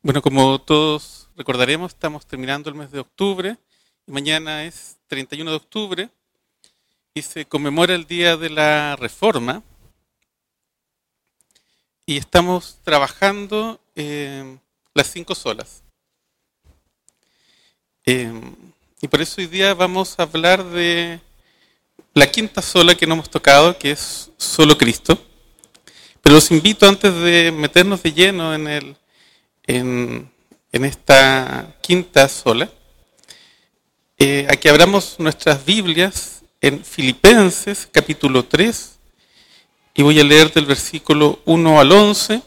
Bueno, como todos recordaremos, estamos terminando el mes de octubre y mañana es 31 de octubre y se conmemora el Día de la Reforma y estamos trabajando las cinco solas. Eh, y por eso hoy día vamos a hablar de la quinta sola que no hemos tocado, que es solo Cristo. Pero los invito antes de meternos de lleno en el en, esta quinta sola, eh, a que abramos nuestras Biblias en Filipenses capítulo 3 y voy a leer del versículo 1 al 11.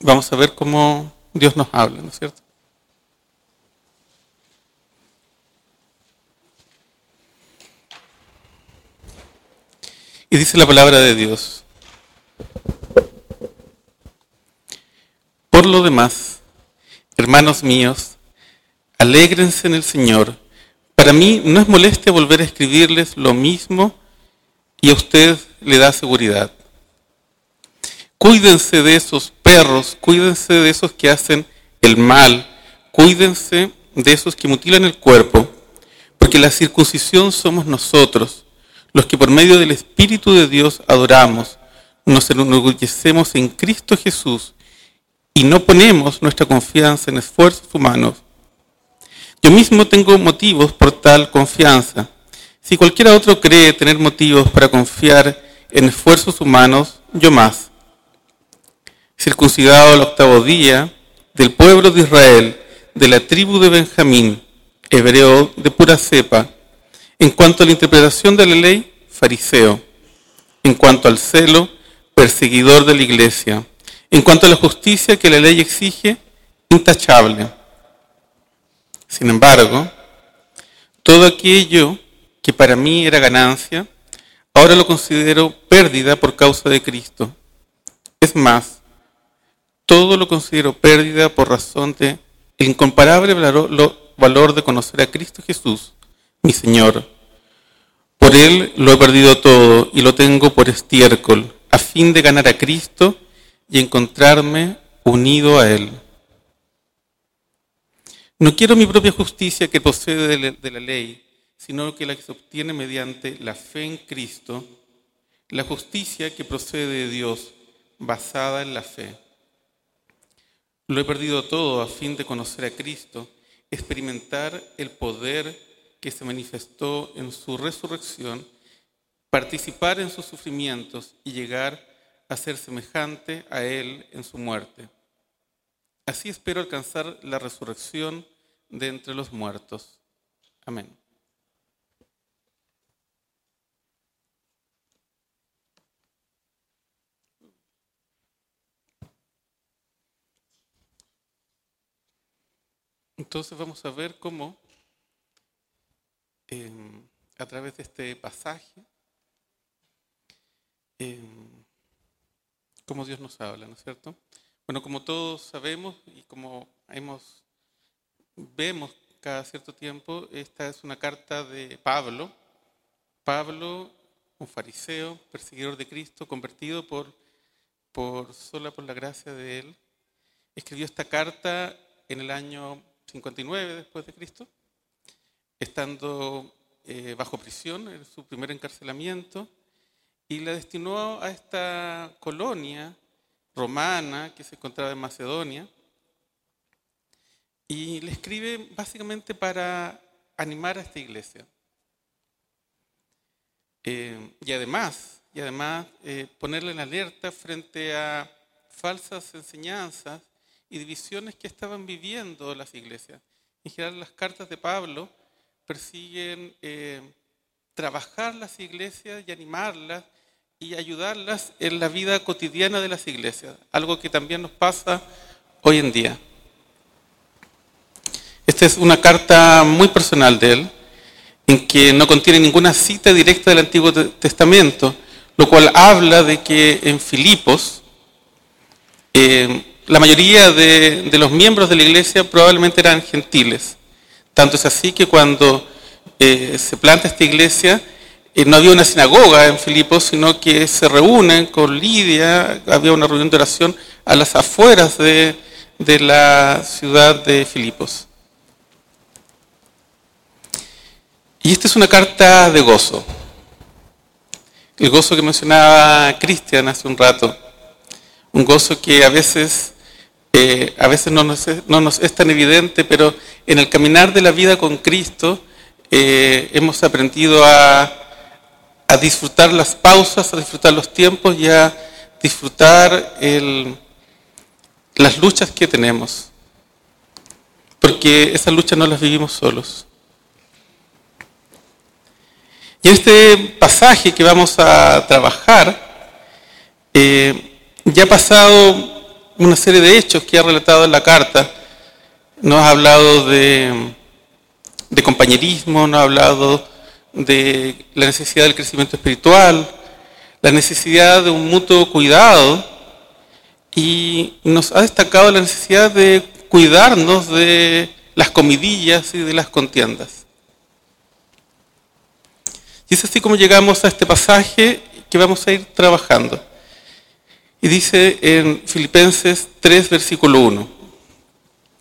Vamos a ver cómo Dios nos habla, ¿no es cierto? Y dice la palabra de Dios. Por lo demás, hermanos míos, alégrense en el Señor. Para mí no es molestia volver a escribirles lo mismo y a usted le da seguridad. Cuídense de esos perros, cuídense de esos que hacen el mal, cuídense de esos que mutilan el cuerpo, porque la circuncisión somos nosotros, los que por medio del Espíritu de Dios adoramos, nos enorgullecemos en Cristo Jesús y no ponemos nuestra confianza en esfuerzos humanos. Yo mismo tengo motivos por tal confianza. Si cualquiera otro cree tener motivos para confiar en esfuerzos humanos, yo más. Circuncidado al octavo día, del pueblo de Israel, de la tribu de Benjamín, hebreo de pura cepa, en cuanto a la interpretación de la ley, fariseo, en cuanto al celo, perseguidor de la iglesia en cuanto a la justicia que la ley exige, intachable. Sin embargo, todo aquello que para mí era ganancia, ahora lo considero pérdida por causa de Cristo. Es más, todo lo considero pérdida por razón de el incomparable valor de conocer a Cristo Jesús, mi Señor. Por Él lo he perdido todo y lo tengo por estiércol, a fin de ganar a Cristo y encontrarme unido a Él. No quiero mi propia justicia que procede de la ley, sino que la que se obtiene mediante la fe en Cristo, la justicia que procede de Dios, basada en la fe. Lo he perdido todo a fin de conocer a Cristo, experimentar el poder que se manifestó en su resurrección, participar en sus sufrimientos y llegar a ser semejante a Él en su muerte. Así espero alcanzar la resurrección de entre los muertos. Amén. Entonces vamos a ver cómo em, a través de este pasaje em, cómo Dios nos habla, ¿no es cierto? Bueno, como todos sabemos y como hemos, vemos cada cierto tiempo, esta es una carta de Pablo. Pablo, un fariseo, perseguidor de Cristo, convertido por, por sola por la gracia de él, escribió esta carta en el año 59 después de Cristo, estando eh, bajo prisión, en su primer encarcelamiento y la destinó a esta colonia romana que se encontraba en Macedonia y le escribe básicamente para animar a esta iglesia. Eh, y además, y además eh, ponerle en alerta frente a falsas enseñanzas y divisiones que estaban viviendo las iglesias. En general, las cartas de Pablo persiguen eh, trabajar las iglesias y animarlas y ayudarlas en la vida cotidiana de las iglesias, algo que también nos pasa hoy en día. Esta es una carta muy personal de él, en que no contiene ninguna cita directa del Antiguo Testamento, lo cual habla de que en Filipos eh, la mayoría de, los miembros de la iglesia probablemente eran gentiles. Tanto es así que cuando eh, se planta esta iglesia, eh, no había una sinagoga en Filipos, sino que se reúnen con Lidia, había una reunión de oración a las afueras de, de la ciudad de Filipos. Y esta es una carta de gozo. El gozo que mencionaba Cristian hace un rato. Un gozo que a veces, eh, a veces no nos, es, tan evidente, pero en el caminar de la vida con Cristo eh, hemos aprendido a, disfrutar las pausas, a disfrutar los tiempos y a disfrutar las luchas que tenemos. Porque esas luchas no las vivimos solos. Y este pasaje que vamos a trabajar, eh, ya ha pasado una serie de hechos que ha relatado en la carta. Nos ha hablado de, compañerismo, nos ha hablado de la necesidad del crecimiento espiritual, la necesidad de un mutuo cuidado y nos ha destacado la necesidad de cuidarnos de las comidillas y de las contiendas. Y es así como llegamos a este pasaje que vamos a ir trabajando. Y dice en Filipenses 3, versículo 1,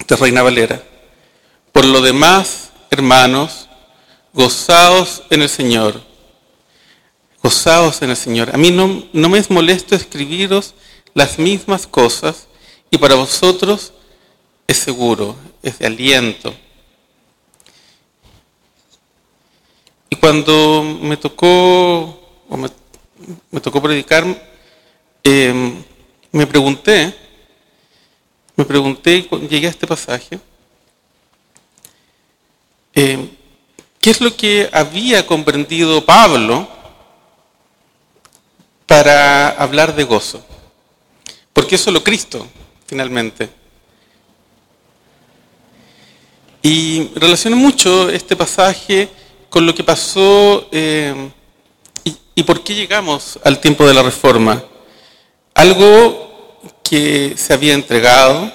de Reina Valera, por lo demás, hermanos, gozaos en el Señor. Gozaos en el Señor. A mí no, no me es molesto escribiros las mismas cosas y para vosotros es seguro, es de aliento. Y cuando me tocó, me, me, tocó predicar, eh, me pregunté, me pregunté llegué a este pasaje, eh, ¿qué es lo que había comprendido Pablo para hablar de gozo? Porque es solo Cristo, finalmente. Y relaciono mucho este pasaje con lo que pasó y, y por qué llegamos al tiempo de la reforma. Algo que se había entregado,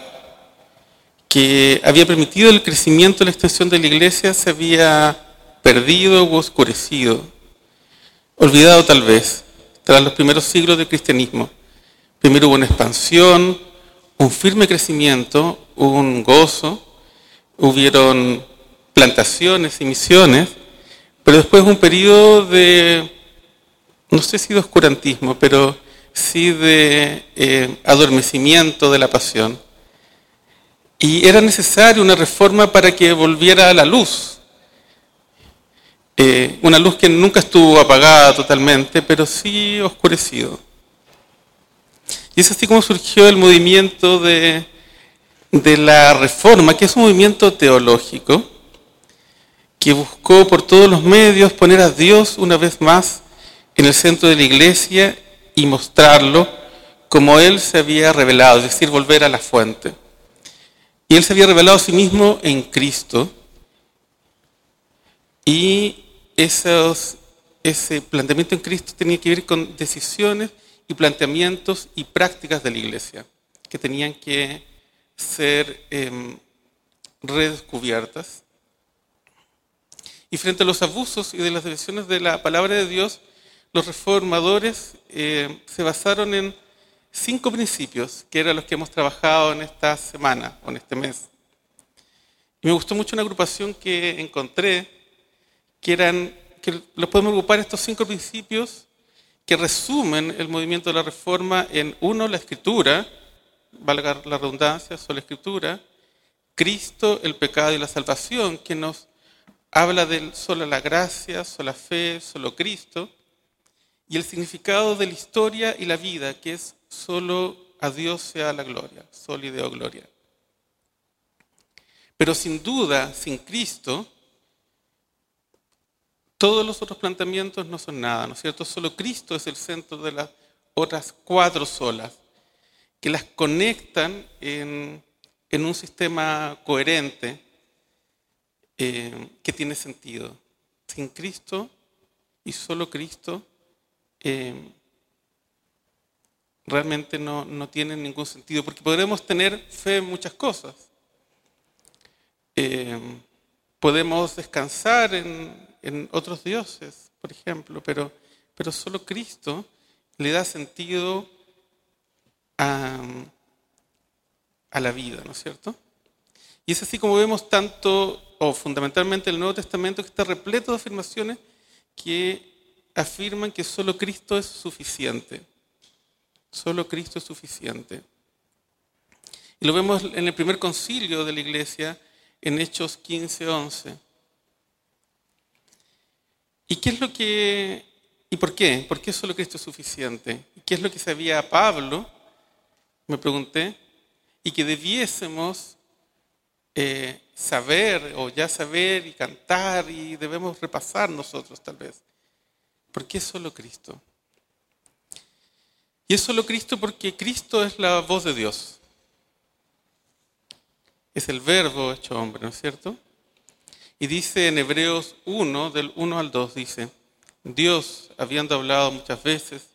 que había permitido el crecimiento y la extensión de la iglesia, se había perdido o oscurecido, olvidado tal vez, tras los primeros siglos del cristianismo. Primero hubo una expansión, un firme crecimiento, un gozo, hubieron plantaciones y misiones, pero después un periodo de, no sé si de oscurantismo, pero sí de eh, adormecimiento de la pasión. Y era necesaria una reforma para que volviera a la luz. Eh, una luz que nunca estuvo apagada totalmente, pero sí oscurecido. Y es así como surgió el movimiento de, de la reforma, que es un movimiento teológico, que buscó por todos los medios poner a Dios una vez más en el centro de la iglesia y mostrarlo como Él se había revelado, es decir, volver a la fuente. Y Él se había revelado a sí mismo en Cristo. Y esos, ese planteamiento en Cristo tenía que ver con decisiones y planteamientos y prácticas de la iglesia, que tenían que ser eh, redescubiertas y frente a los abusos y de las decisiones de la palabra de Dios, los reformadores eh, se basaron en cinco principios, que eran los que hemos trabajado en esta semana o en este mes. Y me gustó mucho una agrupación que encontré, que eran, que los podemos agrupar estos cinco principios que resumen el movimiento de la reforma en uno, la escritura, valga la redundancia, solo escritura, Cristo, el pecado y la salvación, que nos habla de solo la gracia, solo la fe, solo Cristo, y el significado de la historia y la vida, que es solo a Dios sea la gloria, solo y Deo gloria. Pero sin duda, sin Cristo, todos los otros planteamientos no son nada, ¿no es cierto? Solo Cristo es el centro de las otras cuatro solas, que las conectan en, en un sistema coherente eh, que tiene sentido. Sin Cristo y solo Cristo eh, realmente no, no tiene ningún sentido, porque podremos tener fe en muchas cosas. Eh, podemos descansar en, en otros dioses, por ejemplo, pero, pero solo Cristo le da sentido a, a la vida, ¿no es cierto? Y es así como vemos tanto, o fundamentalmente el Nuevo Testamento, que está repleto de afirmaciones que afirman que solo Cristo es suficiente. Solo Cristo es suficiente. Y lo vemos en el primer concilio de la iglesia, en Hechos 15, 11. ¿Y qué es lo que, y por qué? ¿Por qué solo Cristo es suficiente? ¿Qué es lo que sabía Pablo? Me pregunté. Y que debiésemos eh, saber o ya saber y cantar y debemos repasar nosotros tal vez. ¿Por qué solo Cristo? Y es solo Cristo porque Cristo es la voz de Dios. Es el verbo hecho hombre, ¿no es cierto? Y dice en Hebreos 1, del 1 al 2, dice, Dios, habiendo hablado muchas veces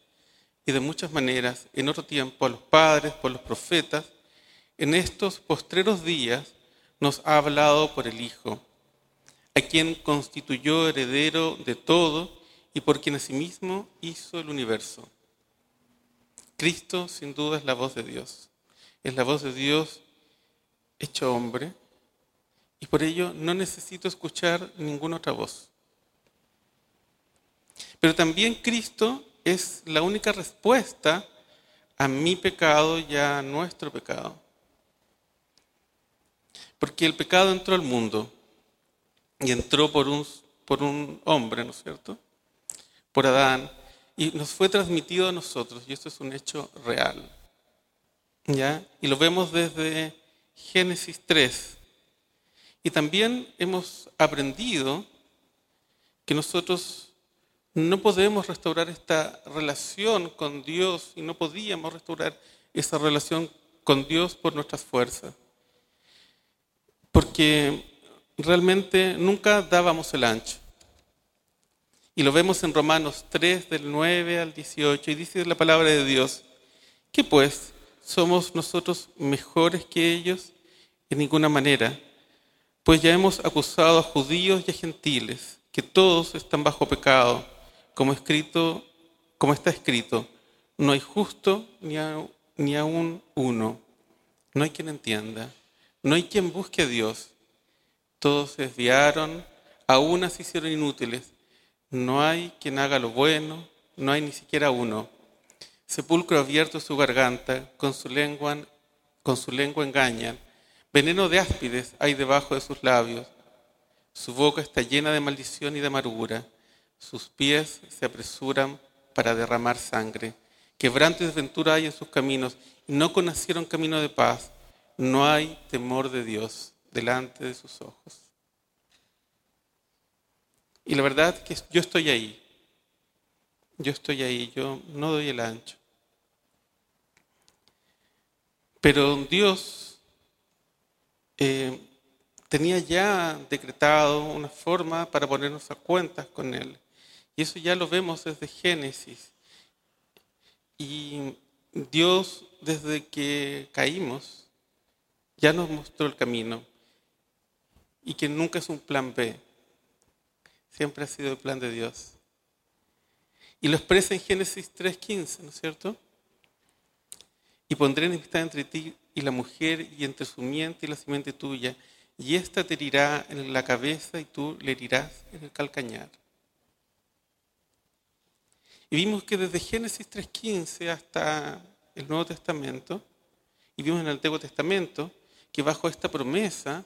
y de muchas maneras, en otro tiempo a los padres, por los profetas, en estos postreros días nos ha hablado por el Hijo, a quien constituyó heredero de todo y por quien asimismo hizo el universo. Cristo sin duda es la voz de Dios. Es la voz de Dios hecho hombre y por ello no necesito escuchar ninguna otra voz. Pero también Cristo es la única respuesta a mi pecado y a nuestro pecado. Porque el pecado entró al mundo y entró por un, por un hombre, ¿no es cierto? Por Adán, y nos fue transmitido a nosotros, y esto es un hecho real. ¿Ya? Y lo vemos desde Génesis 3. Y también hemos aprendido que nosotros no podemos restaurar esta relación con Dios y no podíamos restaurar esa relación con Dios por nuestras fuerzas. Porque realmente nunca dábamos el ancho. Y lo vemos en Romanos 3, del 9 al 18, y dice la palabra de Dios, que pues somos nosotros mejores que ellos en ninguna manera, pues ya hemos acusado a judíos y a gentiles, que todos están bajo pecado como, escrito, como está escrito, no hay justo ni, ni aún uno, no hay quien entienda, no hay quien busque a Dios. Todos se desviaron, aún se hicieron inútiles. No hay quien haga lo bueno, no hay ni siquiera uno. Sepulcro abierto es su garganta, con su lengua, engañan. Veneno de áspides hay debajo de sus labios. Su boca está llena de maldición y de amargura. Sus pies se apresuran para derramar sangre. Quebranto y desventura hay en sus caminos no conocieron camino de paz. No hay temor de Dios delante de sus ojos. Y la verdad que yo estoy ahí. Yo estoy ahí, yo no doy el ancho. Pero Dios eh, tenía ya decretado una forma para ponernos a cuentas con Él. Y eso ya lo vemos desde Génesis. Y Dios, desde que caímos, ya nos mostró el camino. Y que nunca es un plan B. Siempre ha sido el plan de Dios. Y lo expresa en Génesis 3.15, ¿no es cierto? Y pondré enemistad entre ti y la mujer, y entre su miente y la simiente tuya, y ésta te herirá en la cabeza y tú le herirás en el calcañar. Y vimos que desde Génesis 3.15 hasta el Nuevo Testamento, y vimos en el Antiguo Testamento, que bajo esta promesa,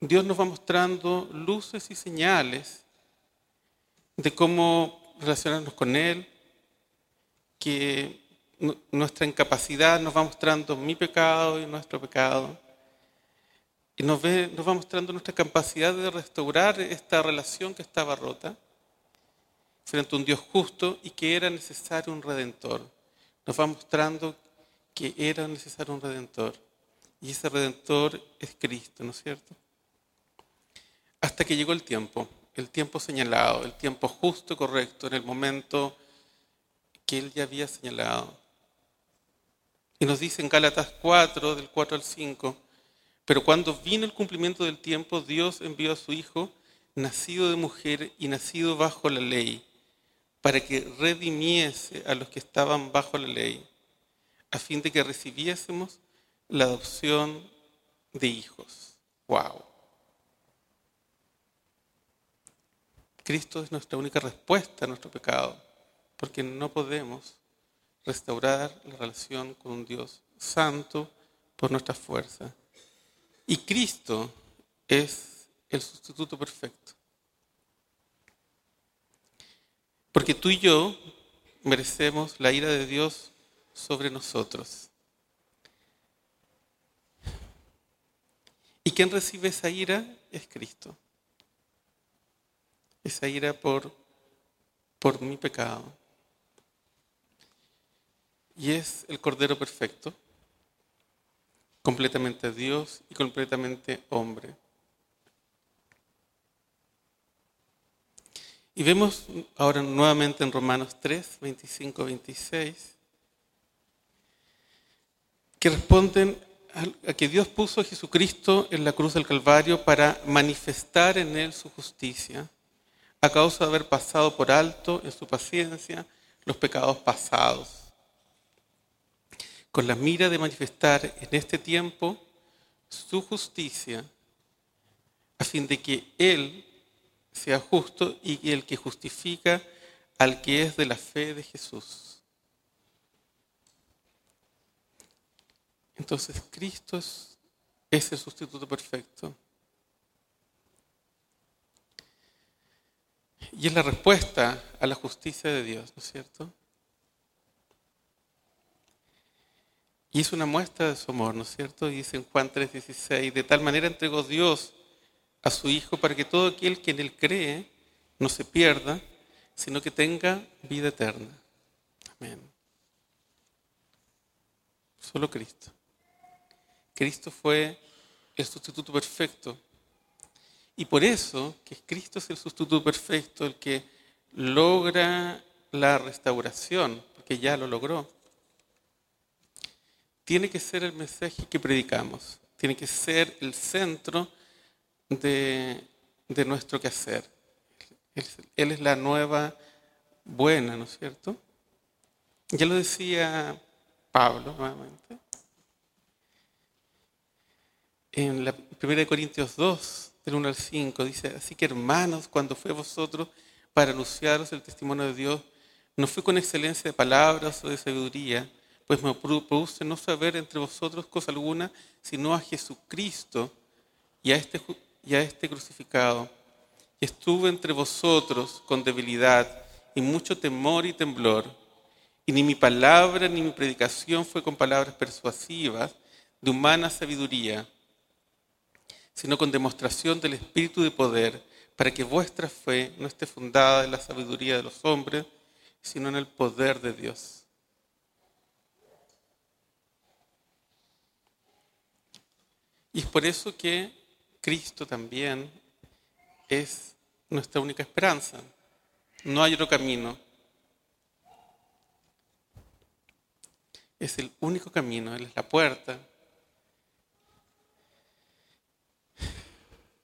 Dios nos va mostrando luces y señales de cómo relacionarnos con Él, que nuestra incapacidad nos va mostrando mi pecado y nuestro pecado, y nos, nos va mostrando nuestra capacidad de restaurar esta relación que estaba rota frente a un Dios justo y que era necesario un redentor. Nos va mostrando que era necesario un redentor. Y ese redentor es Cristo, ¿no es cierto? Hasta que llegó el tiempo, el tiempo señalado, el tiempo justo y correcto, en el momento que Él ya había señalado. Y nos dice en Gálatas 4, del 4 al 5, pero cuando vino el cumplimiento del tiempo, Dios envió a su Hijo nacido de mujer y nacido bajo la ley, para que redimiese a los que estaban bajo la ley, a fin de que recibiésemos la adopción de hijos. ¡Wow! Cristo es nuestra única respuesta a nuestro pecado, porque no podemos restaurar la relación con un Dios santo por nuestra fuerza. Y Cristo es el sustituto perfecto. Porque tú y yo merecemos la ira de Dios sobre nosotros. ¿Y quien recibe esa ira? Es Cristo. Esa ira por, por mi pecado. Y es el Cordero Perfecto, completamente Dios y completamente hombre. Y vemos ahora nuevamente en Romanos 3, 25, 26, que responden a que Dios puso a Jesucristo en la cruz del Calvario para manifestar en él su justicia, a causa de haber pasado por alto en su paciencia los pecados pasados, con la mira de manifestar en este tiempo su justicia, a fin de que Él sea justo y el que justifica al que es de la fe de Jesús. Entonces Cristo es, el sustituto perfecto. Y es la respuesta a la justicia de Dios, ¿no es cierto? Y es una muestra de su amor, ¿no es cierto? Y dice en Juan 3:16, de tal manera entregó Dios a su Hijo para que todo aquel que en Él cree no se pierda, sino que tenga vida eterna. Amén. Solo Cristo. Cristo fue el sustituto perfecto. Y por eso, que Cristo es el sustituto perfecto, el que logra la restauración, porque ya lo logró, tiene que ser el mensaje que predicamos, tiene que ser el centro de, nuestro quehacer. Él, es la nueva buena, ¿no es cierto? Ya lo decía Pablo nuevamente. En la 1 Corintios 2, del 1 al 5, dice, así que hermanos, cuando fue vosotros para anunciaros el testimonio de Dios, no fue con excelencia de palabras o de sabiduría, pues me produce no saber entre vosotros cosa alguna, sino a Jesucristo y a este y a este crucificado. Y estuve entre vosotros con debilidad y mucho temor y temblor. Y ni mi palabra ni mi predicación fue con palabras persuasivas de humana sabiduría, sino con demostración del Espíritu de poder, para que vuestra fe no esté fundada en la sabiduría de los hombres, sino en el poder de Dios. Y es por eso que Cristo también es nuestra única esperanza. No hay otro camino. Es el único camino, Él es la puerta.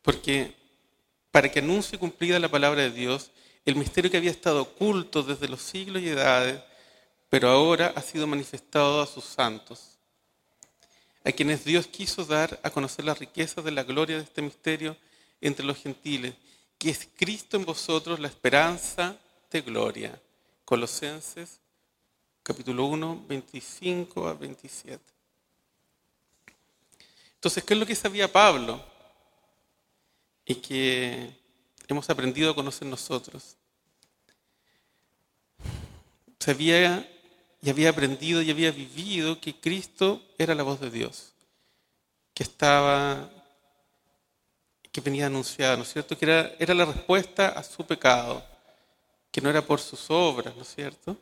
Porque para que anuncie cumplida la palabra de Dios, el misterio que había estado oculto desde los siglos y edades, pero ahora ha sido manifestado a sus santos a quienes Dios quiso dar a conocer las riquezas de la gloria de este misterio entre los gentiles, que es Cristo en vosotros la esperanza de gloria. Colosenses capítulo 1, 25 a 27. Entonces, ¿qué es lo que sabía Pablo? Y que hemos aprendido a conocer nosotros. Sabía y había aprendido y había vivido que Cristo era la voz de Dios, que estaba, que venía anunciada, ¿no es cierto? Que era, era la respuesta a su pecado, que no era por sus obras, ¿no es cierto?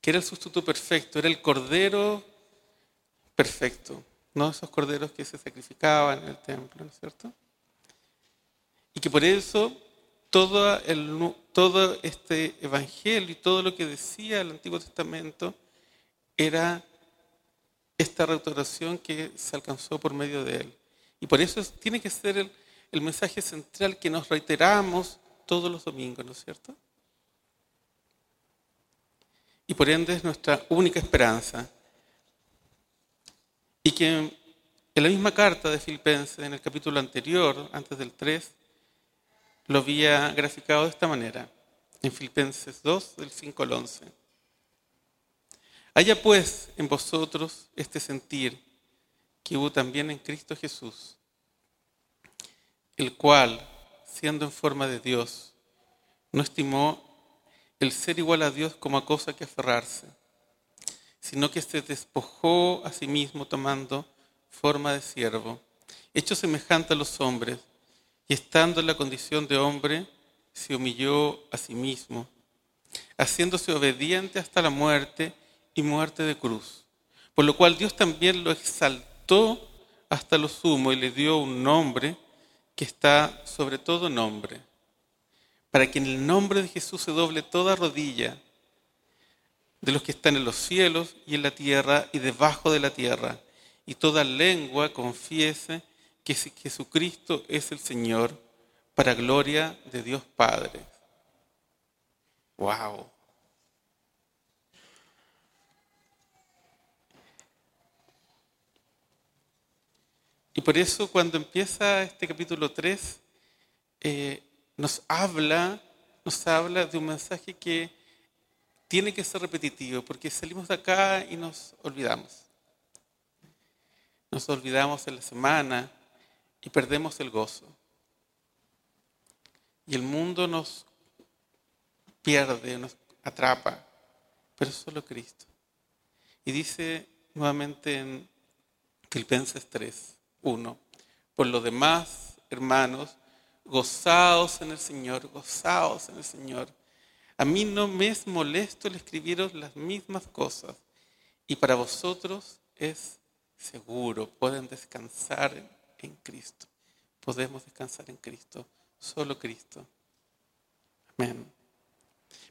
Que era el sustituto perfecto, era el cordero perfecto, no esos corderos que se sacrificaban en el templo, ¿no es cierto? Y que por eso todo, el, este evangelio y todo lo que decía el Antiguo Testamento era esta restauración que se alcanzó por medio de él. Y por eso tiene que ser el mensaje central que nos reiteramos todos los domingos, ¿no es cierto? Y por ende es nuestra única esperanza. Y que en la misma carta de Filipenses, en el capítulo anterior, antes del 3, lo había graficado de esta manera, en Filipenses 2, del 5 al 11. Haya pues en vosotros este sentir que hubo también en Cristo Jesús, el cual, siendo en forma de Dios, no estimó el ser igual a Dios como a cosa que aferrarse, sino que se despojó a sí mismo tomando forma de siervo, hecho semejante a los hombres, y estando en la condición de hombre, se humilló a sí mismo, haciéndose obediente hasta la muerte y muerte de cruz. Por lo cual Dios también lo exaltó hasta lo sumo y le dio un nombre que está sobre todo nombre, para que en el nombre de Jesús se doble toda rodilla de los que están en los cielos y en la tierra y debajo de la tierra, y toda lengua confiese que Jesucristo es el Señor, para gloria de Dios Padre. ¡Wow! Y por eso cuando empieza este capítulo 3, eh, nos habla, nos habla de un mensaje que tiene que ser repetitivo, porque salimos de acá y nos olvidamos. Nos olvidamos en la semana y perdemos el gozo. Y el mundo nos pierde, nos atrapa, pero solo Cristo. Y dice nuevamente en Filipenses 3, 1. Por lo demás, hermanos, gozaos en el Señor, gozaos en el Señor. A mí no me es molesto el escribiros las mismas cosas y para vosotros es seguro, pueden descansar en, Cristo. Podemos descansar en Cristo, solo Cristo. Amén.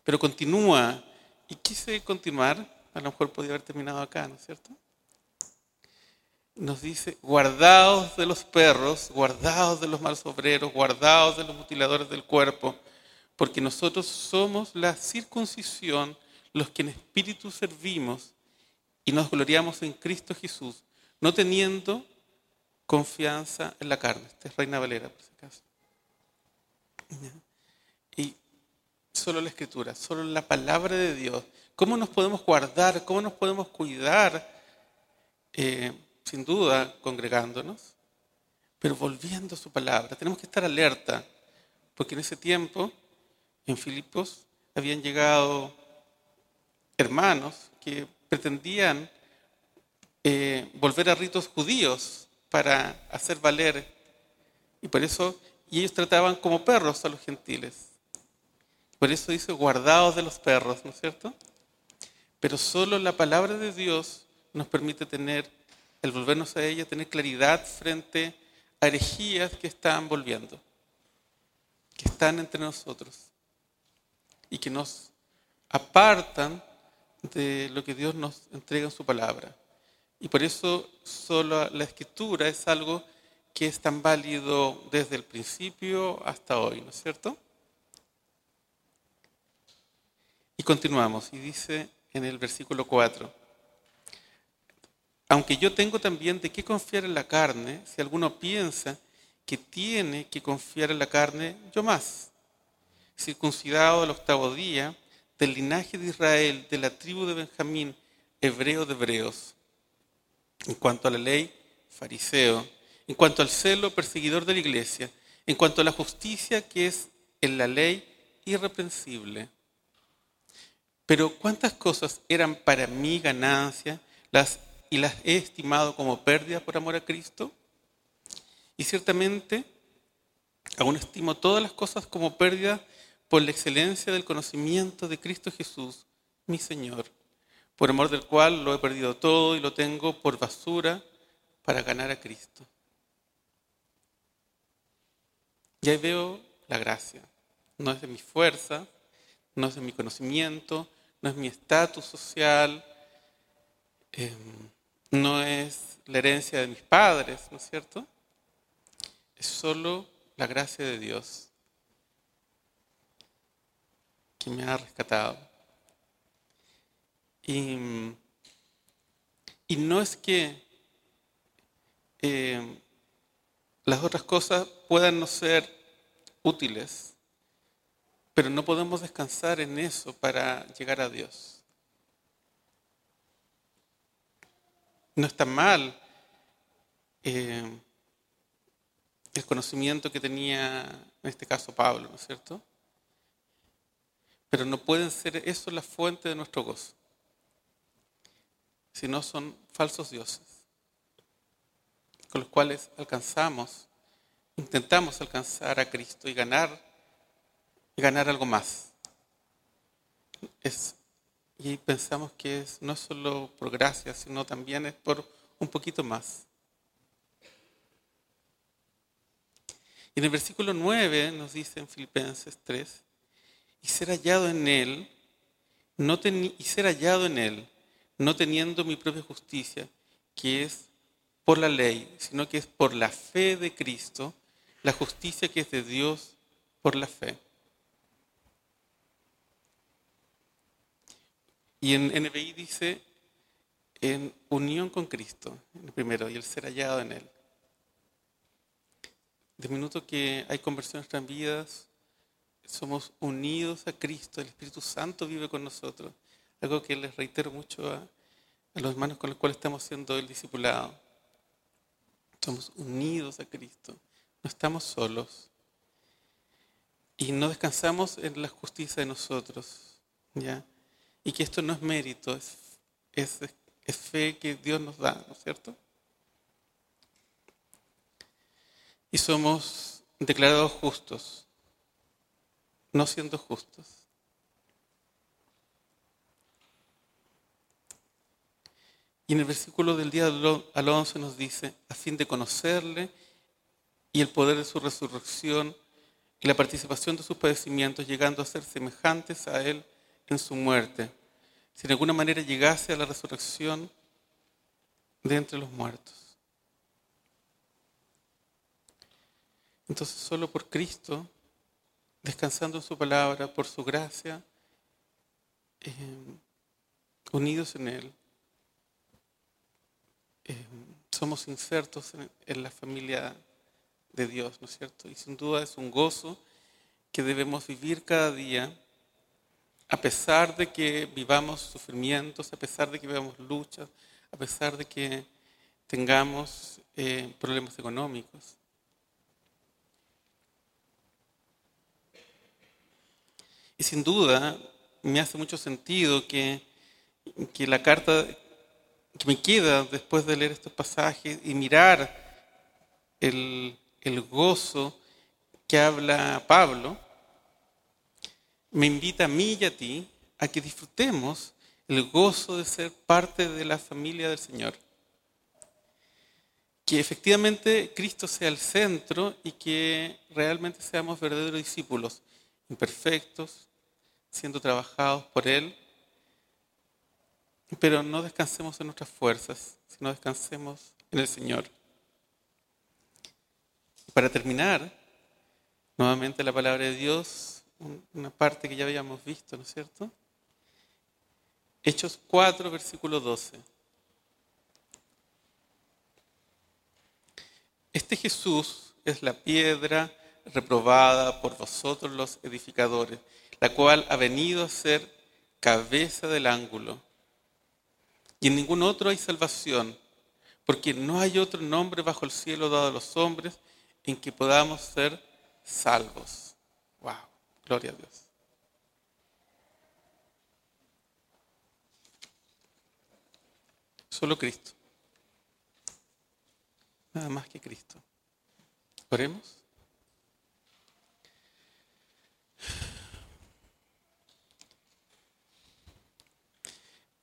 Pero continúa, y quise continuar, a lo mejor podía haber terminado acá, ¿no es cierto? nos dice, guardaos de los perros, guardaos de los malos obreros, guardaos de los mutiladores del cuerpo, porque nosotros somos la circuncisión, los que en espíritu servimos y nos gloriamos en Cristo Jesús, no teniendo confianza en la carne. Esta es Reina Valera, por si acaso. Y solo la escritura, solo la palabra de Dios. ¿Cómo nos podemos guardar? ¿Cómo nos podemos cuidar? Eh, sin duda congregándonos, pero volviendo a su palabra. Tenemos que estar alerta, porque en ese tiempo, en Filipos, habían llegado hermanos que pretendían eh, volver a ritos judíos para hacer valer, y por eso, y ellos trataban como perros a los gentiles. Por eso dice, guardados de los perros, ¿no es cierto? Pero solo la palabra de Dios nos permite tener el volvernos a ella, tener claridad frente a herejías que están volviendo, que están entre nosotros y que nos apartan de lo que Dios nos entrega en su palabra. Y por eso solo la escritura es algo que es tan válido desde el principio hasta hoy, ¿no es cierto? Y continuamos, y dice en el versículo 4, aunque yo tengo también de qué confiar en la carne, si alguno piensa que tiene que confiar en la carne, yo más. Circuncidado al octavo día, del linaje de Israel, de la tribu de Benjamín, hebreo de hebreos. En cuanto a la ley, fariseo. En cuanto al celo, perseguidor de la iglesia. En cuanto a la justicia que es en la ley, irreprensible. Pero cuántas cosas eran para mí ganancia, las y las he estimado como pérdidas por amor a Cristo. Y ciertamente aún estimo todas las cosas como pérdidas por la excelencia del conocimiento de Cristo Jesús, mi Señor, por amor del cual lo he perdido todo y lo tengo por basura para ganar a Cristo. Y ahí veo la gracia. No es de mi fuerza, no es de mi conocimiento, no es mi estatus social. Em, no es la herencia de mis padres, ¿no es cierto? Es solo la gracia de Dios que me ha rescatado. Y, no es que eh, las otras cosas puedan no ser útiles, pero no podemos descansar en eso para llegar a Dios. No está mal eh, el conocimiento que tenía, en este caso Pablo, ¿no es cierto? Pero no pueden ser eso la fuente de nuestro gozo, sino son falsos dioses con los cuales alcanzamos, intentamos alcanzar a Cristo y ganar, ganar algo más. Y pensamos que es, no solo por gracia, sino también es por un poquito más. Y en el versículo 9 nos dice en Filipenses 3, y ser hallado en él, no y ser hallado en él, no teniendo mi propia justicia, que es por la ley, sino que es por la fe de Cristo, la justicia que es de Dios por la fe. Y en NBI dice en unión con Cristo, el primero, y el ser hallado en Él. De minuto que hay conversión en nuestras vidas, somos unidos a Cristo, el Espíritu Santo vive con nosotros. Algo que les reitero mucho a, los hermanos con los cuales estamos haciendo el discipulado. Somos unidos a Cristo. No estamos solos. Y no descansamos en la justicia de nosotros. ¿ya? Y que esto no es mérito, es fe que Dios nos da, ¿no es cierto? Y somos declarados justos, no siendo justos. Y en el versículo del día al 11 nos dice, a fin de conocerle y el poder de su resurrección y la participación de sus padecimientos, llegando a ser semejantes a él en su muerte, si de alguna manera llegase a la resurrección de entre los muertos. Entonces solo por Cristo, descansando en su palabra, por su gracia, eh, unidos en Él, eh, somos insertos en, la familia de Dios, ¿no es cierto? Y sin duda es un gozo que debemos vivir cada día, a pesar de que vivamos sufrimientos, a pesar de que vivamos luchas, a pesar de que tengamos eh, problemas económicos. Y sin duda me hace mucho sentido que, que la carta que me queda después de leer estos pasajes y mirar el, el gozo que habla Pablo, me invita a mí y a ti a que disfrutemos el gozo de ser parte de la familia del Señor. Que efectivamente Cristo sea el centro y que realmente seamos verdaderos discípulos, imperfectos, siendo trabajados por Él pero no descansemos en nuestras fuerzas, sino descansemos en el Señor. Para terminar, nuevamente la palabra de Dios, una parte que ya habíamos visto, ¿no es cierto? Hechos 4, versículo 12. Este Jesús es la piedra reprobada por vosotros los edificadores, la cual ha venido a ser cabeza del ángulo y en ningún otro hay salvación, porque no hay otro nombre bajo el cielo dado a los hombres en que podamos ser salvos. Wow, gloria a Dios. Solo Cristo. Nada más que Cristo. Oremos.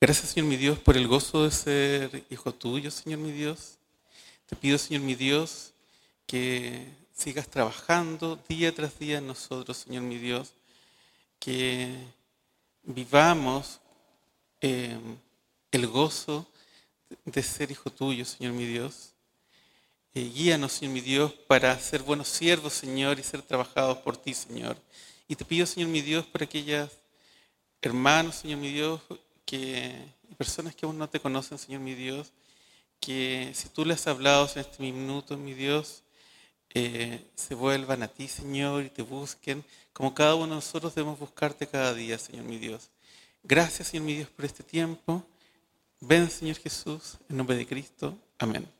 Gracias, Señor mi Dios, por el gozo de ser hijo tuyo, Señor mi Dios. Te pido, Señor mi Dios, que sigas trabajando día tras día en nosotros, Señor mi Dios. Que vivamos eh, el gozo de ser hijo tuyo, Señor mi Dios. Eh, guíanos, Señor mi Dios, para ser buenos siervos, Señor, y ser trabajados por ti, Señor. Y te pido, Señor mi Dios, por aquellas hermanos, Señor mi Dios, que, personas que aún no te conocen, Señor mi Dios, que si tú les has hablado en este minuto, mi Dios, eh, se vuelvan a ti, Señor, y te busquen, como cada uno de nosotros debemos buscarte cada día, Señor mi Dios. Gracias, Señor mi Dios, por este tiempo. Ven, Señor Jesús, en nombre de Cristo. Amén.